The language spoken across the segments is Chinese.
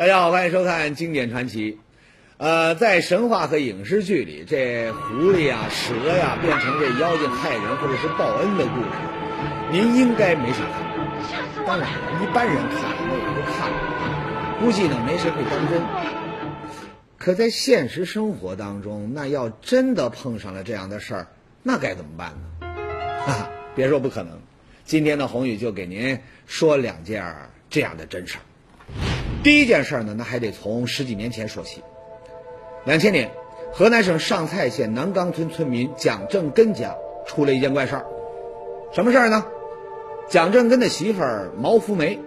大家好，欢迎收看经典传奇。呃，在神话和影视剧里，这狐狸呀、蛇呀变成这妖精害人或者是报恩的故事，您应该没少看。当然了，一般人看那也就看了，估计呢没谁会当真。可在现实生活当中，那要真的碰上了这样的事儿，那该怎么办呢？哈哈，别说不可能。今天呢，宏宇就给您说两件这样的真事儿。第一件事呢，那还得从十几年前说起。两千年，河南省上蔡县南岗村村民蒋正根家出了一件怪事儿。什么事儿呢？蒋正根的媳妇儿毛福梅，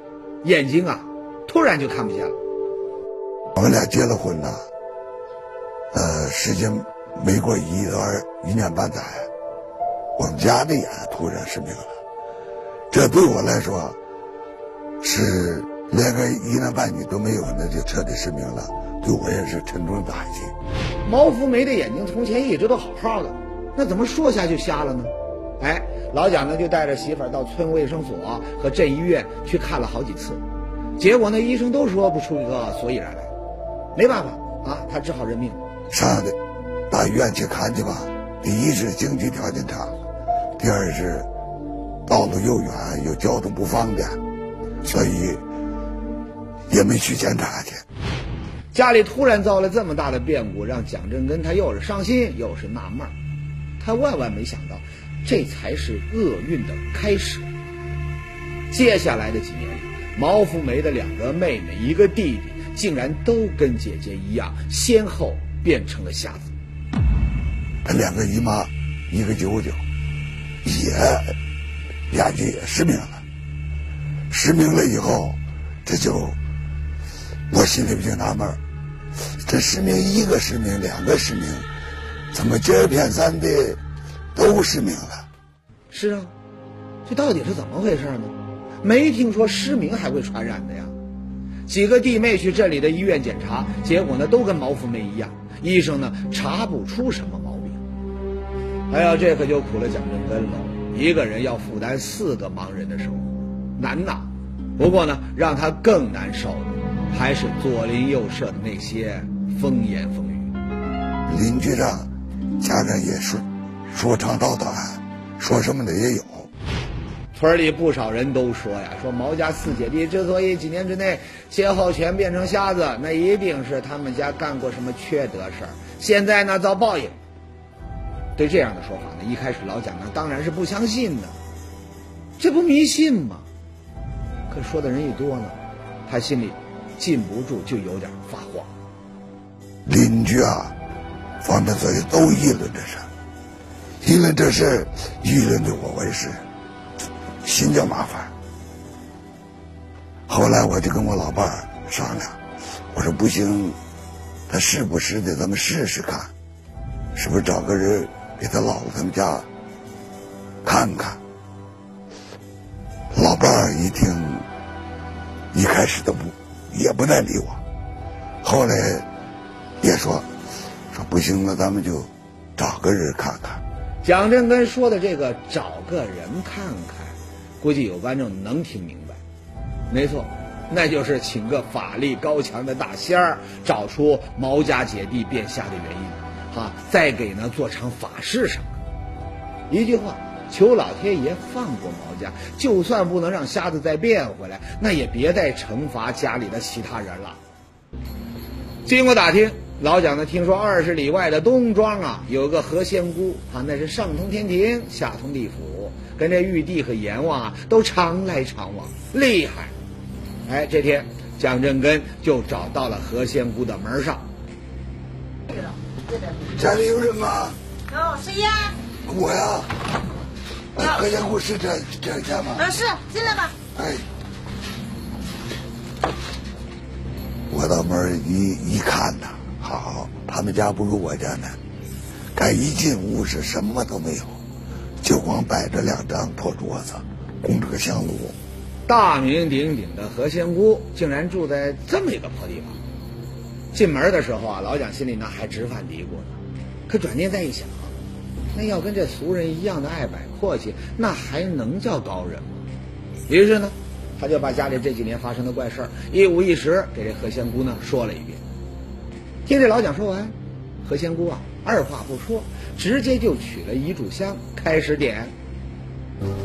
眼睛啊，突然就看不见了。我们俩结了婚呢，呃，时间没过一段一年半载，我们家的眼突然失明了。这对我来说，是。连个一男半女都没有，那就彻底失明了，对我也是沉重的打击。毛福梅的眼睛从前一直都好好的，那怎么说瞎就瞎了呢？哎，老蒋呢就带着媳妇儿到村卫生所和镇医院去看了好几次，结果呢医生都说不出一个所以然来，没办法啊，他只好认命。上的大医院去看去吧，第一是经济条件差，第二是道路又远又交通不方便，所以。也没去检查去。家里突然遭了这么大的变故，让蒋正根他又是伤心又是纳闷他万万没想到，这才是厄运的开始。接下来的几年里，毛福梅的两个妹妹、一个弟弟，竟然都跟姐姐一样，先后变成了瞎子。他两个姨妈，一个舅舅，也眼睛也失明了。失明了以后，这就。我心里就纳闷这失明一个失明，两个失明，怎么接二连三的都失明了？是啊，这到底是怎么回事呢？没听说失明还会传染的呀。几个弟妹去镇里的医院检查，结果呢都跟毛福梅一样，医生呢查不出什么毛病。哎呀，这可就苦了蒋正根了，一个人要负担四个盲人的生活，难呐。不过呢，让他更难受的。还是左邻右舍的那些风言风语，邻居上、家人也说说长道短，说什么的也有。村里不少人都说呀，说毛家四姐弟之所以几年之内先后全变成瞎子，那一定是他们家干过什么缺德事儿，现在呢遭报应。对这样的说法呢，一开始老蒋呢当然是不相信的，这不迷信吗？可说的人一多呢，他心里。禁不住就有点发慌。邻居啊，方面所以都议论这事，议论这事，议论的我我也是心叫麻烦。后来我就跟我老伴儿商量，我说不行，他时不时的咱们试试看，是不是找个人给他姥姥他们家看看。老伴儿一听，一开始都不。也不再理我，后来也说说不行了，咱们就找个人看看。蒋振根说的这个找个人看看，估计有观众能听明白。没错，那就是请个法力高强的大仙儿，找出毛家姐弟变瞎的原因，哈，再给呢做场法事什么。一句话。求老天爷放过毛家，就算不能让瞎子再变回来，那也别再惩罚家里的其他人了。经过打听，老蒋呢听说二十里外的东庄啊，有个何仙姑啊，那是上通天庭，下通地府，跟这玉帝和阎王啊都常来常往，厉害。哎，这天蒋振根就找到了何仙姑的门上。家里有人吗？有谁呀？我呀。何仙姑是这这家吗？啊，是进来吧。哎，我到门一一看呐，好，他们家不如我家呢。赶一进屋是什么都没有，就光摆着两张破桌子，供着个香炉。大名鼎鼎的何仙姑竟然住在这么一个破地方。进门的时候啊，老蒋心里呢还直犯嘀咕呢，可转念再一想。那要跟这俗人一样的爱摆阔气，那还能叫高人吗？于是呢，他就把家里这几年发生的怪事儿一五一十给这何仙姑呢说了一遍。听这老蒋说完，何仙姑啊二话不说，直接就取了一炷香开始点。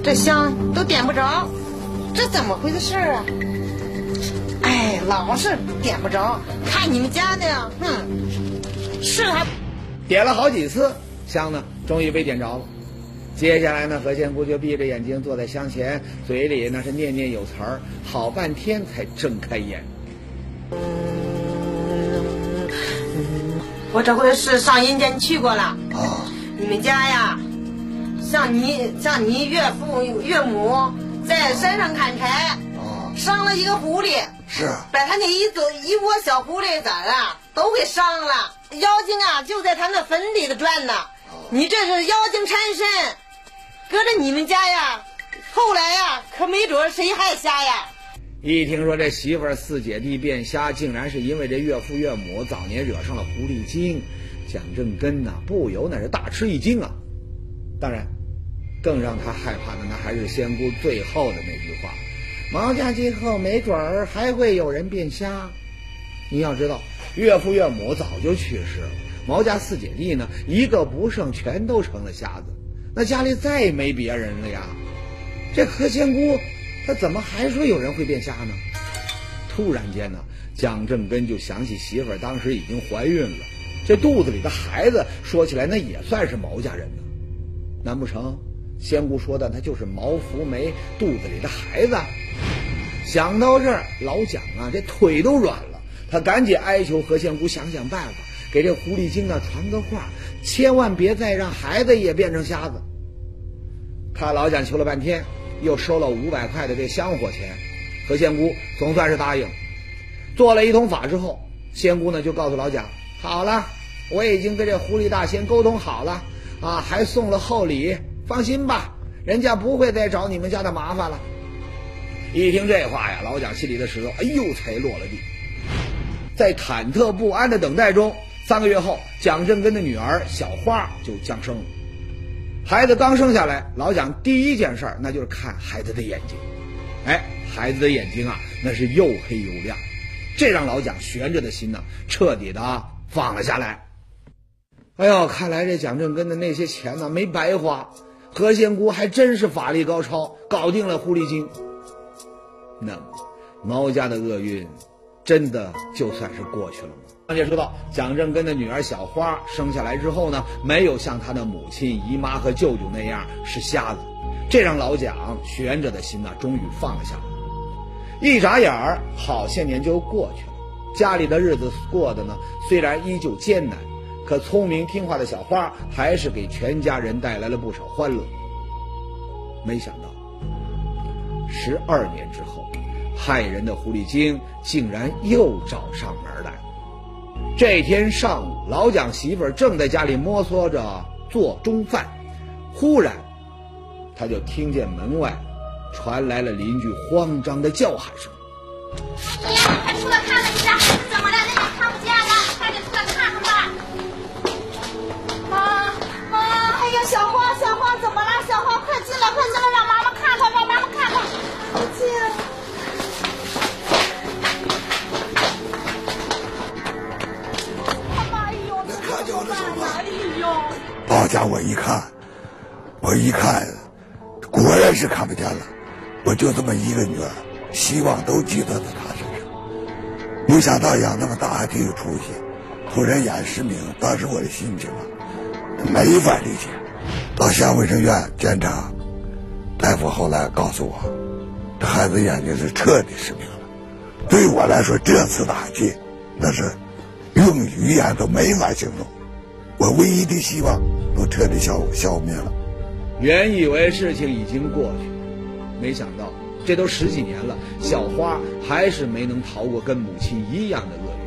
这香都点不着，这怎么回事啊？哎，老是点不着，看你们家的呀，哼，是还点了好几次，香呢终于被点着了。接下来呢，何仙姑就闭着眼睛坐在香前，嘴里那是念念有词儿，好半天才睁开眼。我这回是上阴间去过了。啊，你们家呀，像你像你岳父岳母在山上砍柴，啊，伤了一个狐狸，是把他那一朵一窝小狐狸崽儿啊都给伤了。妖精啊就在他那坟里头转呢。你这是妖精缠身，搁着你们家呀，后来呀可没准谁还瞎呀。一听说这媳妇儿四姐弟变瞎，竟然是因为这岳父岳母早年惹上了狐狸精，蒋正根呐不由那是大吃一惊啊。当然，更让他害怕的那还是仙姑最后的那句话：“毛家今后没准儿还会有人变瞎。”你要知道，岳父岳母早就去世了，毛家四姐弟呢一个不剩，全都成了瞎子，那家里再没别人了呀。这何仙姑，她怎么还说有人会变瞎呢？突然间呢，蒋正根就想起媳妇儿当时已经怀孕了，这肚子里的孩子说起来那也算是毛家人呢。难不成仙姑说的那就是毛福梅肚子里的孩子？想到这儿，老蒋啊这腿都软了，他赶紧哀求何仙姑想想办法，给这狐狸精啊传个话，千万别再让孩子也变成瞎子。看老蒋求了半天，又收了五百块的这香火钱，何仙姑总算是答应。做了一通法之后，仙姑呢就告诉老蒋：“好了，我已经跟这狐狸大仙沟通好了，啊，还送了厚礼，放心吧，人家不会再找你们家的麻烦了。”一听这话呀，老蒋心里的石头哎呦才落了地。在忐忑不安的等待中，三个月后，蒋正根的女儿小花就降生了。孩子刚生下来，老蒋第一件事儿那就是看孩子的眼睛。哎，孩子的眼睛啊，那是又黑又亮，这让老蒋悬着的心呢，彻底的放了下来。哎呦，看来这蒋正根的那些钱呢，没白花，何仙姑还真是法力高超，搞定了狐狸精。那么，毛家的厄运，真的就算是过去了吗？刚才说到，蒋正根的女儿小花生下来之后呢，没有像她的母亲、姨妈和舅舅那样是瞎子，这让老蒋悬着的心呢，终于放了下来。一眨眼儿，好些年就过去了，家里的日子过得呢，虽然依旧艰难，可聪明听话的小花还是给全家人带来了不少欢乐。没想到，十二年之后，害人的狐狸精竟然又找上门来了。这天上午，老蒋媳妇儿正在家里摸索着做中饭，忽然，他就听见门外传来了邻居慌张的叫喊声。哎呀，快出来看看你家孩子怎么了？那也看不见了，快点出来看看吧。妈妈，哎呀，小花小家我，一看，我一看，果然是看不见了。我就这么一个女儿，希望都寄托在她身上。没想到养那么大还挺有出息，突然眼失明，当时我的心情啊，没法理解。到县卫生院检查，大夫后来告诉我，这孩子眼睛是彻底失明了。对我来说，这次打击那是用语言都没法形容。我唯一的希望都彻底消消灭了。原以为事情已经过去，没想到这都十几年了，小花还是没能逃过跟母亲一样的厄运。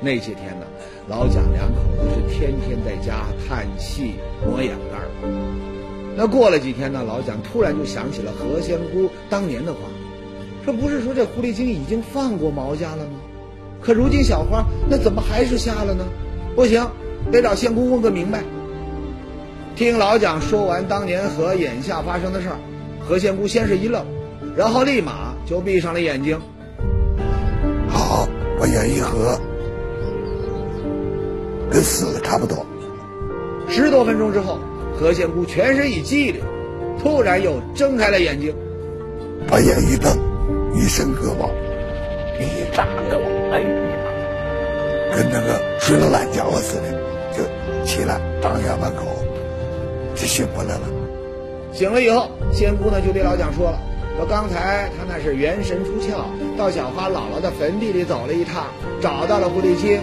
那些天呢，老蒋两口子是天天在家叹气、抹眼泪儿。那过了几天呢，老蒋突然就想起了何仙姑当年的话，说不是说这狐狸精已经放过毛家了吗？可如今小花那怎么还是瞎了呢？不行，得找仙姑问个明白。听老蒋说完当年和眼下发生的事儿，何仙姑先是一愣，然后立马就闭上了眼睛。好，把眼一合，跟死了差不多。十多分钟之后，何仙姑全身一激灵，突然又睁开了眼睛，把眼一瞪，一伸胳膊，一扎胳膊，哎呀，跟那个睡了懒觉似的，就起来张家门口就醒过来了。醒了以后，仙姑呢就对老蒋说了：“说刚才他那是元神出窍，到小花姥姥的坟地里走了一趟，找到了狐狸精。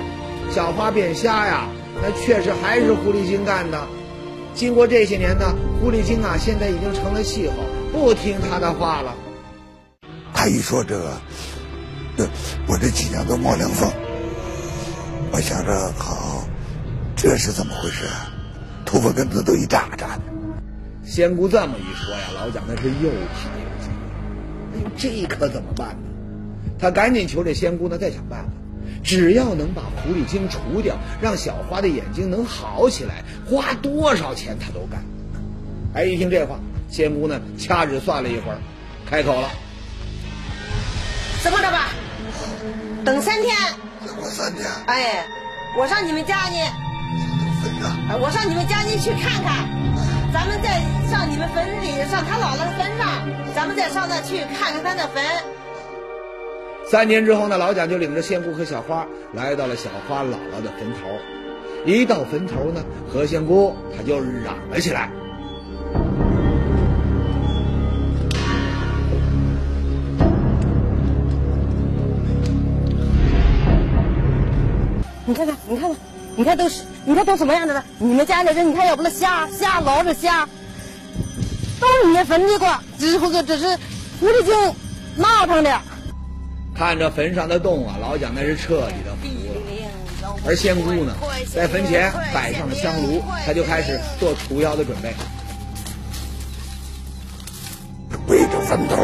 小花变瞎呀，那确实还是狐狸精干的。经过这些年呢，狐狸精啊现在已经成了气候，不听他的话了。他一说这个，这我这脊梁都冒凉风。我想着，好，这是怎么回事啊？头发根子都一炸炸的。仙姑这么一说呀，老蒋那是又怕又急。哎呦，这可怎么办呢？他赶紧求这仙姑呢，再想办法。只要能把狐狸精除掉，让小花的眼睛能好起来，花多少钱他都干。哎，一听这话，仙姑呢掐指算了一会儿，开口了：“怎么着吧，等三天，再过三天，哎，我上你们家呢，我上你们家里去看看，咱们再上你们坟里，上他姥姥的坟上，咱们再上那去看看他的坟。三年之后呢，老蒋就领着仙姑和小花来到了小花姥姥的坟头。一到坟头呢，何仙姑她就嚷了起来。你看看，你看看，你看都是，你看都什么样的了？你们家的人，你看要不那虾虾捞着虾，都是你们坟地过，只不过这是狐狸精闹腾的。看着坟上的洞啊，老蒋那是彻底的服了。而仙姑呢，在坟前摆上了香炉，他就开始做除妖的准备。背着坟头，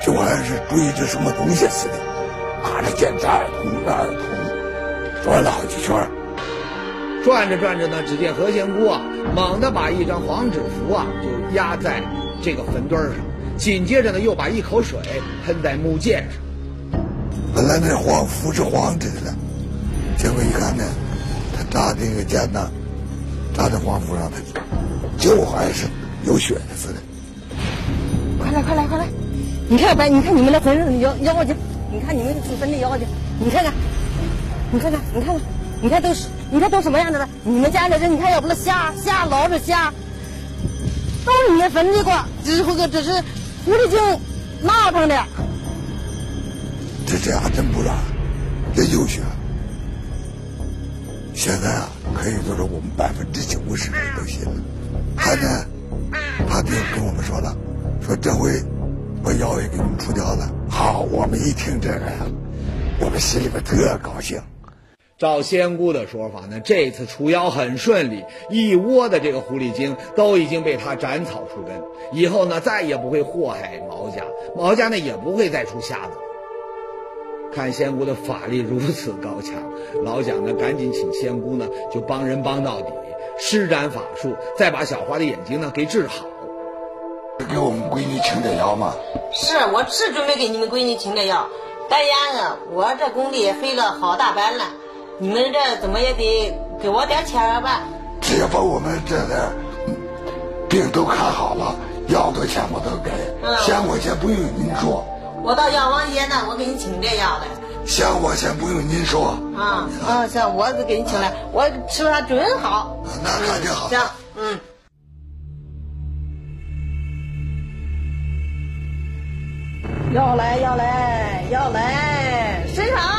就好像是追着什么东西似的，拿着剑这儿捅那儿捅，转了好几圈儿。转着转着呢，只见何仙姑啊，猛地把一张黄纸符啊，就压在这个坟堆儿上，紧接着呢，又把一口水喷在木剑上。本来那黄符是黄纸的，结果一看呢，他扎这个剑呢，扎在黄符上，它就还是有血似的。快来快来快来！你看白，你看你们的坟上的妖妖精，你看你们的坟的妖精，你看看，你看看，你看看，你看都是，你看都什么样的了？你们家的人，你看要不是瞎瞎捞着瞎，都是你们坟地过，只不过这是狐狸精闹腾的。这这还真不软，这有血。现在啊，可以说是我们百分之九十人都信了。他呢，他就跟我们说了，说这回把妖也给你们除掉了。好，我们一听这个呀，我们心里边特高兴。照仙姑的说法呢，这次除妖很顺利，一窝的这个狐狸精都已经被他斩草除根，以后呢再也不会祸害毛家，毛家呢也不会再出瞎子。看仙姑的法力如此高强，老蒋呢赶紧请仙姑呢就帮人帮到底，施展法术，再把小花的眼睛呢给治好。给我们闺女请点药吗，是，我是准备给你们闺女请点药，但呀啊，我这工地也费了好大班了，你们这怎么也得给我点钱儿吧？只要把我们这点嗯病都看好了，要多钱我都给，嗯我先不用您说，我到药王爷那，我给你请这药来。钱我先不用您说。啊啊，行，我给你请来，我吃了它准好。那肯定好行，嗯。要来要来要来，身上。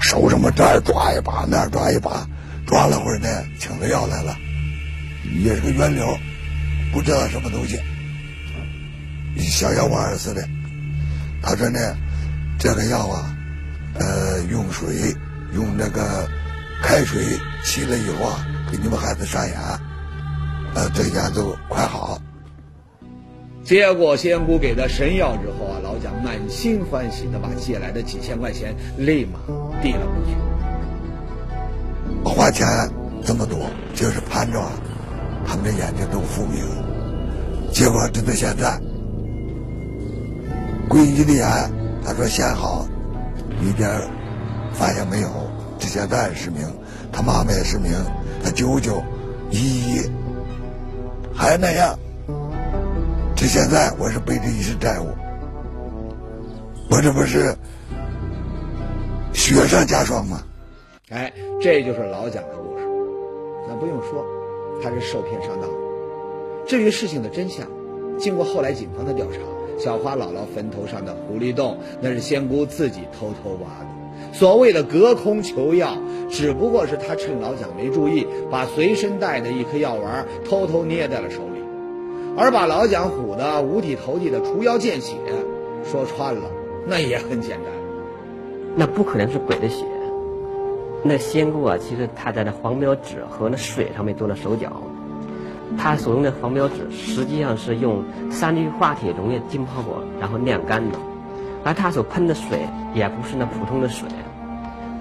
手什么这儿抓一把，那儿抓一把，抓了会儿呢，请了药来了，也是个圆溜，不知道什么东西，小药丸似的。他说呢，这个药啊，呃，用水用那个开水沏了以后啊，给你们孩子上眼，呃，这眼就快好。接过仙姑给的神药之后啊，老蒋满心欢喜的把借来的几千块钱立马递了过去。花钱这么多，就是盼着他们的眼睛都复明。结果直到现在，归一的眼，他说现好，一点反应没有。这现在失明，他妈妈也失明，他舅舅、姨姨还那样。这现在我是背着一身债务，我这不是雪上加霜吗？哎，这就是老蒋的故事。那不用说，他是受骗上当。至于事情的真相，经过后来警方的调查，小花姥姥坟头上的狐狸洞，那是仙姑自己偷偷挖的。所谓的隔空求药，只不过是他趁老蒋没注意，把随身带的一颗药丸偷偷捏在了手里，而把老蒋唬得五体投地的除妖见血。说穿了，那也很简单，那不可能是鬼的血。那仙姑啊，其实她在那黄标纸和那水上面做了手脚，她所用的黄标纸实际上是用三氯化铁溶液浸泡过，然后晾干的。而他所喷的水也不是那普通的水，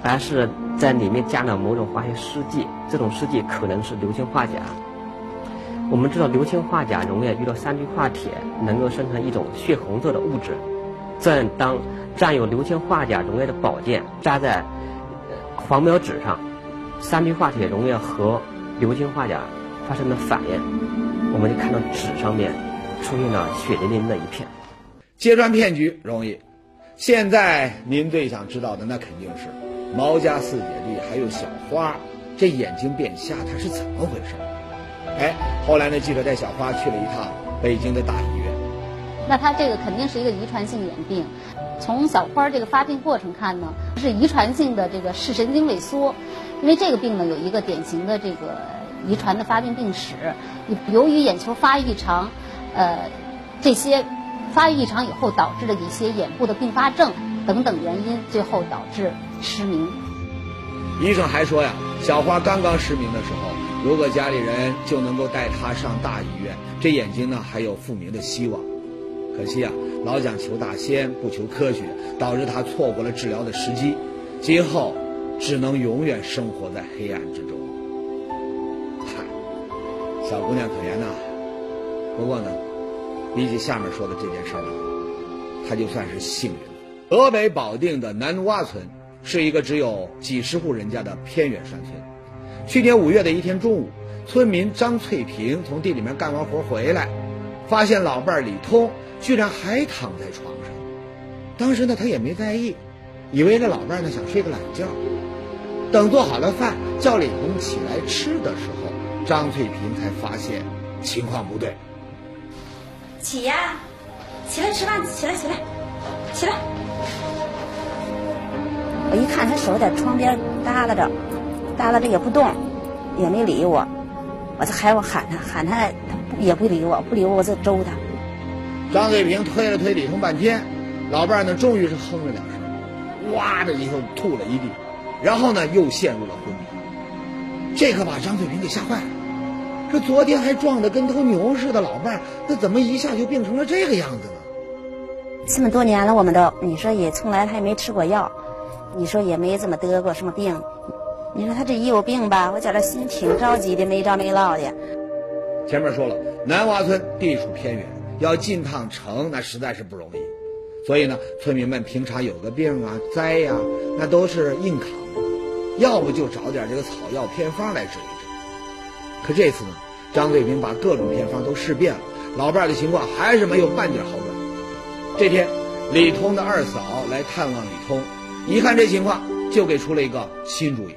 而是在里面加了某种化学试剂，这种试剂可能是硫氰化钾。我们知道硫氰化钾溶液遇到三氯化铁，能够生成一种血红色的物质。这当占有硫氰化钾溶液的宝剑扎在黄标纸上，三氯化铁溶液和硫氰化钾发生了反应，我们就看到纸上面出现了血淋淋的一片。揭穿骗局容易。现在您最想知道的，那肯定是毛家四姐弟还有小花，这眼睛变瞎，他是怎么回事？哎，后来呢，记者带小花去了一趟北京的大医院。那他这个肯定是一个遗传性眼病，从小花这个发病过程看呢，是遗传性的这个视神经萎缩，因为这个病呢有一个典型的这个遗传的发病病史，由于眼球发育异常，呃，这些。发育异常以后导致的一些眼部的并发症等等原因，最后导致失明。医生还说呀，小花刚刚失明的时候，如果家里人就能够带她上大医院，这眼睛呢还有复明的希望。可惜啊，老蒋求大仙不求科学，导致他错过了治疗的时机，今后只能永远生活在黑暗之中。嗨，小姑娘可怜呐。不过呢。比起下面说的这件事儿他就算是幸运了。河北保定的南洼村是一个只有几十户人家的偏远山村。去年五月的一天中午，村民张翠萍从地里面干完活回来，发现老伴儿李通居然还躺在床上。当时呢，他也没在意，以为这老伴儿呢想睡个懒觉。等做好了饭，叫李通起来吃的时候，张翠萍才发现情况不对。起呀，起来吃饭，起来起来，起来！我一看他手在窗边耷拉着，耷拉着也不动，也没理我。我就喊我喊他，喊他他也不理我，不理我我就揍他。张翠萍推了推李通半天，老伴儿呢终于是哼了两声，哇的一声吐了一地，然后呢又陷入了昏迷。这可把张翠萍给吓坏了。这昨天还壮得跟头牛似的老伴儿，那怎么一下就病成了这个样子呢？这么多年了，我们都你说也从来他也没吃过药，你说也没怎么得过什么病。你说他这一有病吧，我觉着心挺着急的，没着没落的。前面说了，南洼村地处偏远，要进趟城那实在是不容易，所以呢，村民们平常有个病啊、灾呀，那都是硬扛，要不就找点这个草药偏方来治一治。可这次呢，张桂平把各种偏方都试遍了，老伴儿的情况还是没有半点好转。这天，李通的二嫂来探望李通，一看这情况，就给出了一个新主意。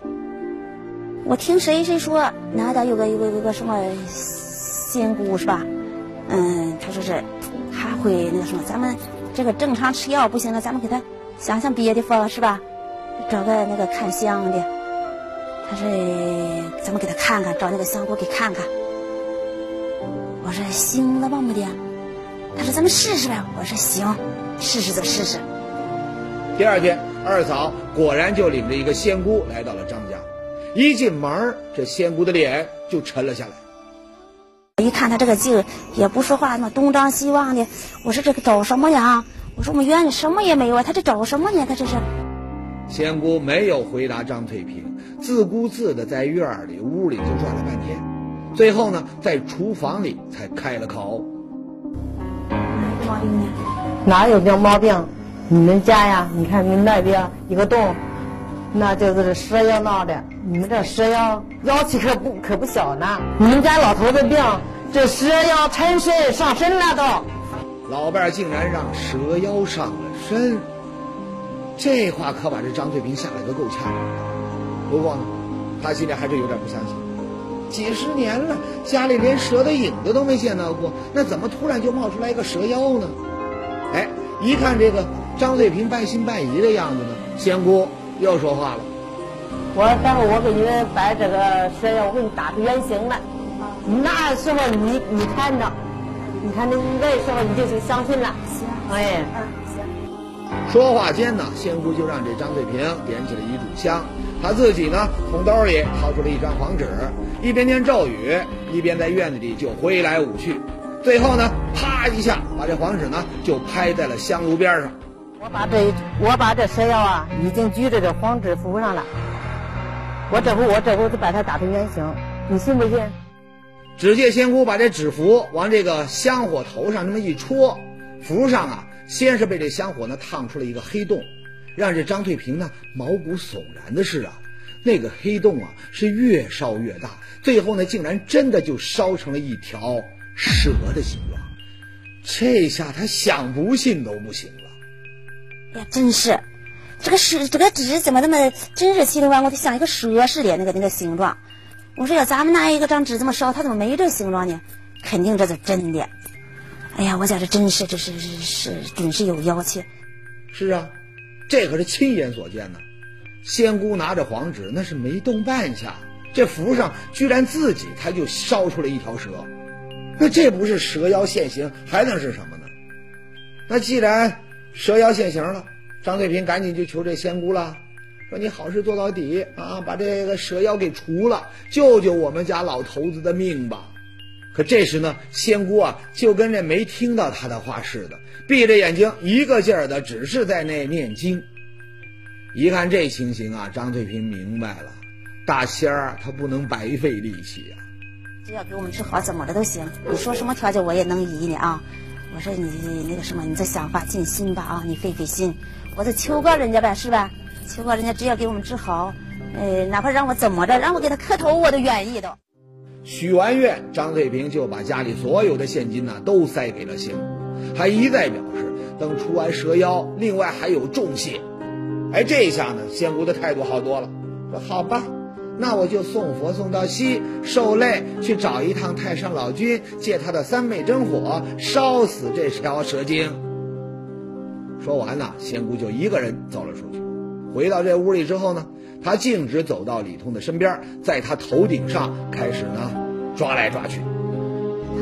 我听谁谁说，哪家有个有个有个什么仙姑是吧？嗯，他说是还会那个什么，咱们这个正常吃药不行了，咱们给他想想别的方是吧？找个那个看相的。他说：“咱们给他看看，找那个香菇给看看。”我说：“行了吧，母的。”他说：“咱们试试呗。”我说：“行，试试就试试。”第二天，二嫂果然就领着一个仙姑来到了张。一进门，这仙姑的脸就沉了下来。我一看他这个劲，也不说话，那东张西望的。我说：“这个找什么呀？”我说：“我们院里什么也没有啊，他这找什么呢？他这是。”仙姑没有回答张翠萍，自顾自的在院里、屋里就转了半天，最后呢，在厨房里才开了口。毛病？哪有这毛病？你们家呀，你看你那边一个洞，那就是这蛇妖闹的。你们这蛇妖妖气可不可不小呢？你们家老头子病，这蛇妖缠身上身了都。老伴儿竟然让蛇妖上了身，这话可把这张翠萍吓得个够呛。不过呢，她心里还是有点不相信。几十年了，家里连蛇的影子都没见到过，那怎么突然就冒出来一个蛇妖呢？哎，一看这个张翠萍半信半疑的样子呢，仙姑又说话了。我待会儿我给你们把这个蛇妖，我给你打出原形来。那时候你你看着，你看那那时候你就就相信了。行，哎，嗯，行。说话间呢，仙姑就让这张翠萍点起了一炷香，她自己呢从兜里掏出了一张黄纸，一边念咒语，一边在院子里就挥来舞去，最后呢，啪一下把这黄纸呢就拍在了香炉边上。我把这我把这蛇妖啊已经举在这黄纸符上了。我这回我这回就把它打成原形，你信不信？只见仙姑把这纸符往这个香火头上这么一戳，符上啊，先是被这香火呢烫出了一个黑洞，让这张翠萍呢毛骨悚然的是啊，那个黑洞啊是越烧越大，最后呢竟然真的就烧成了一条蛇的形状，这下他想不信都不行了。哎呀，真是，这个是这个纸怎么那么真是稀里哗啦的，像一个蛇似的那个那个形状。我说要咱们拿一个张纸这么烧，它怎么没这形状呢？肯定这是真的。哎呀，我觉这真是这是是是准是有妖气。是啊，这可是亲眼所见呢。仙姑拿着黄纸，那是没动半下，这符上居然自己他就烧出了一条蛇。那这不是蛇妖现形，还能是什么呢？那既然蛇妖现形了，张翠萍赶紧就求这仙姑了，说你好事做到底啊，把这个蛇妖给除了，救救我们家老头子的命吧。可这时呢，仙姑啊就跟这没听到他的话似的，闭着眼睛一个劲儿的只是在那念经。一看这情形啊，张翠萍明白了，大仙儿他不能白费力气呀、只要给我们治好，怎么的都行。你说什么条件我也能依你啊。我说你那个什么，你再想法尽心吧啊，你费费心，我再求告人家呗，是吧？求告人家，只要给我们治好，呃，哪怕让我怎么着，让我给他磕头，我都愿意的。许完愿，张翠萍就把家里所有的现金呢都塞给了仙姑，还一再表示等除完蛇妖，另外还有重谢。哎，这一下呢，仙姑的态度好多了，说好吧，那我就送佛送到西，受累去找一趟太上老君，借他的三昧真火，烧死这条蛇精。说完呢，仙姑就一个人走了出去。回到这屋里之后呢，她径直走到李通的身边，在他头顶上开始呢抓来抓去。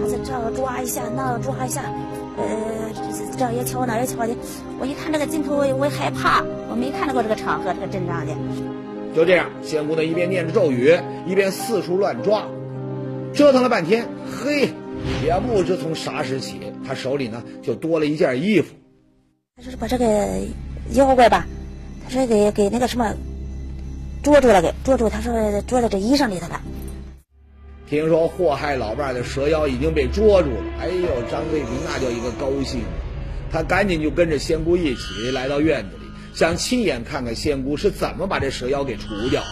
他在这儿抓一下，那儿抓一下，呃，这儿也敲，那儿也敲的。我一看这个镜头，我我也害怕，我没看到过这个场合，这个阵仗的。就这样，仙姑呢一边念着咒语，一边四处乱抓，折腾了半天，嘿，也不知从啥时起，他手里呢就多了一件衣服。他说是把这个妖怪吧，他说给给那个什么捉住了，给捉住。他说捉在这衣裳里头了。听说祸害老伴的蛇妖已经被捉住了，哎呦，张桂平那叫一个高兴啊！他赶紧就跟着仙姑一起来到院子里，想亲眼看看仙姑是怎么把这蛇妖给除掉。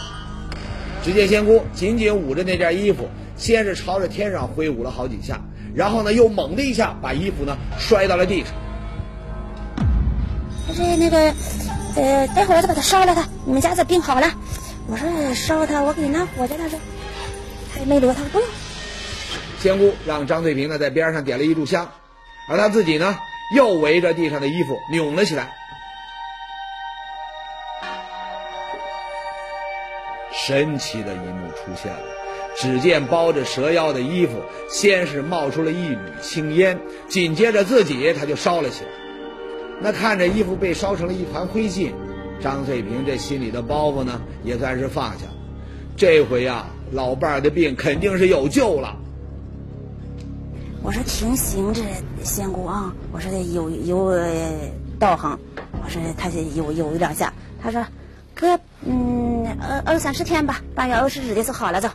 只见仙姑紧紧捂着那件衣服，先是朝着天上挥舞了好几下，然后呢又猛的一下把衣服呢摔到了地上。他说那个呃，待会儿再把它烧了它，你们家这病好了。我说烧它，我给你拿火去。他说他也没留，他说不用。仙姑让张翠萍呢在边上点了一炷香，而她自己呢又围着地上的衣服扭了起来。神奇的一幕出现了，只见包着蛇妖的衣服先是冒出了一缕青烟，紧接着自己他就烧了起来。那看着衣服被烧成了一团灰烬，张翠萍这心里的包袱呢也算是放下了。这回呀、老伴儿的病肯定是有救了。我说挺行，这仙姑啊，我说有有道行，我说他就有有两下，他说哥嗯二二三十天吧，八月二十日的时候好了就。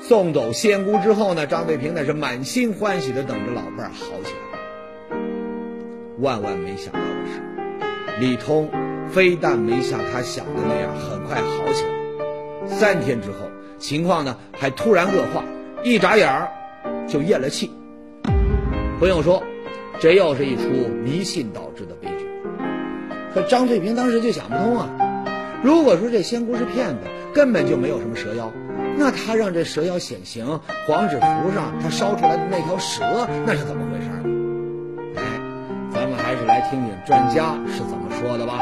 送走仙姑之后呢，张翠萍那是满心欢喜的等着老伴儿好起来。万万没想到的是，李通非但没像他想的那样很快好起来，三天之后情况呢还突然恶化，一眨眼儿就咽了气。不用说，这又是一出迷信导致的悲剧。可张翠萍当时就想不通啊，如果说这仙姑是骗子，根本就没有什么蛇妖。那她让这蛇妖显形，黄纸符上她烧出来的那条蛇，那是怎么回事呢？哎，咱们还是来听听专家是怎么说的吧。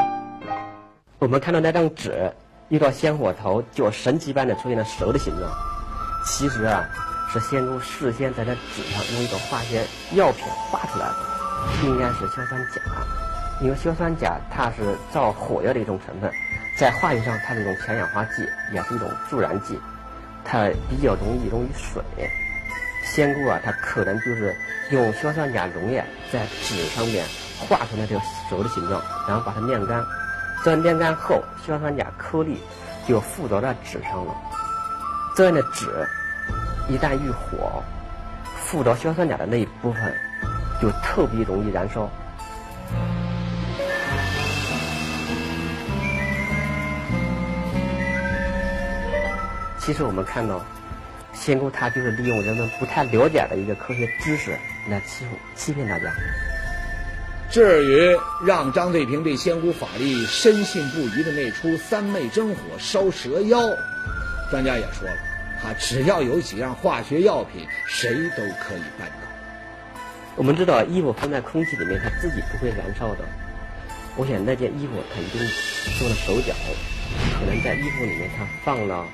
我们看到那张纸遇到仙火头，就神奇般的出现了蛇的形状。其实啊，是仙姑事先在这纸上用一种化学药品画出来的，应该是硝酸钾。因为硝酸钾它是造火药的一种成分，在化学上它是一种强氧化剂，也是一种助燃剂。它比较容易溶于水，仙姑啊，它可能就是用硝酸钾溶液在纸上面画出来这个蛇的形状，然后把它晾干。这样晾干后，硝酸钾颗粒就附着在纸上了。这样的纸一旦遇火，附着硝酸钾的那一部分就特别容易燃烧。其实我们看到，仙姑她就是利用人们不太了解的一个科学知识来欺负、欺骗大家。至于让张翠萍对仙姑法力深信不疑的那出三昧真火烧蛇妖，专家也说了，啊，只要有几样化学药品，谁都可以办到。我们知道衣服放在空气里面，它自己不会燃烧的。我想那件衣服肯定做了手脚，可能在衣服里面它放了。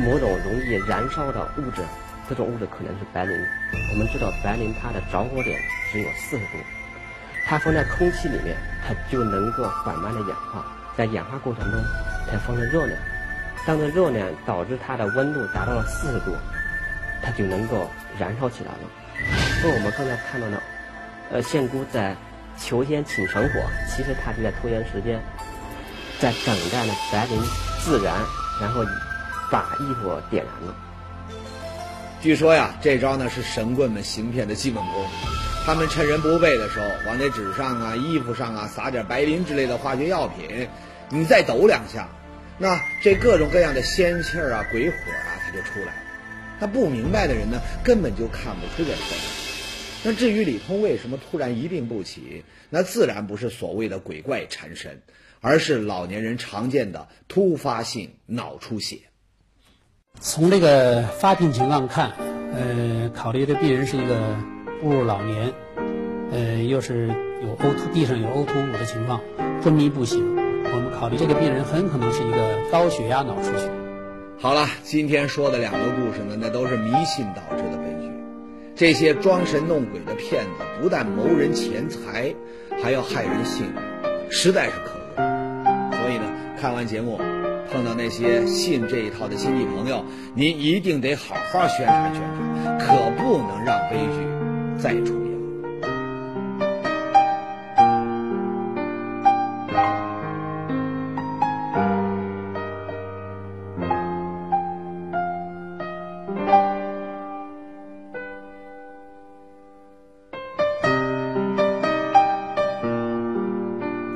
某种容易燃烧的物质，这种物质可能是白磷。我们知道白磷它的着火点只有四十度，它放在空气里面，它就能够缓慢的氧化。在氧化过程中，它放出热量，当这热量导致它的温度达到了四十度，它就能够燃烧起来了。所以我们刚才看到的，呃，仙姑在求仙请神火，其实它就在拖延时间，在等待呢白磷自燃，然后。把衣服点燃了。据说呀，这招呢是神棍们行骗的基本功。他们趁人不备的时候，往那纸上啊、衣服上啊撒点白磷之类的化学药品，你再抖两下，那这各种各样的仙气儿啊、鬼火啊，它就出来了。那不明白的人呢，根本就看不出这错来。那至于李通为什么突然一病不起，那自然不是所谓的鬼怪缠身，而是老年人常见的突发性脑出血。从这个发病情况看，呃，考虑这病人是一个步入老年，呃，又是有呕吐，地上有呕吐物的情况，昏迷不醒。我们考虑这个病人很可能是一个高血压脑出血。好了，今天说的两个故事呢，那都是迷信导致的悲剧。这些装神弄鬼的骗子，不但谋人钱财，还要害人性命，实在是可恶。所以呢，看完节目。碰到那些信这一套的亲戚朋友，您一定得好好宣传宣传，可不能让悲剧再出。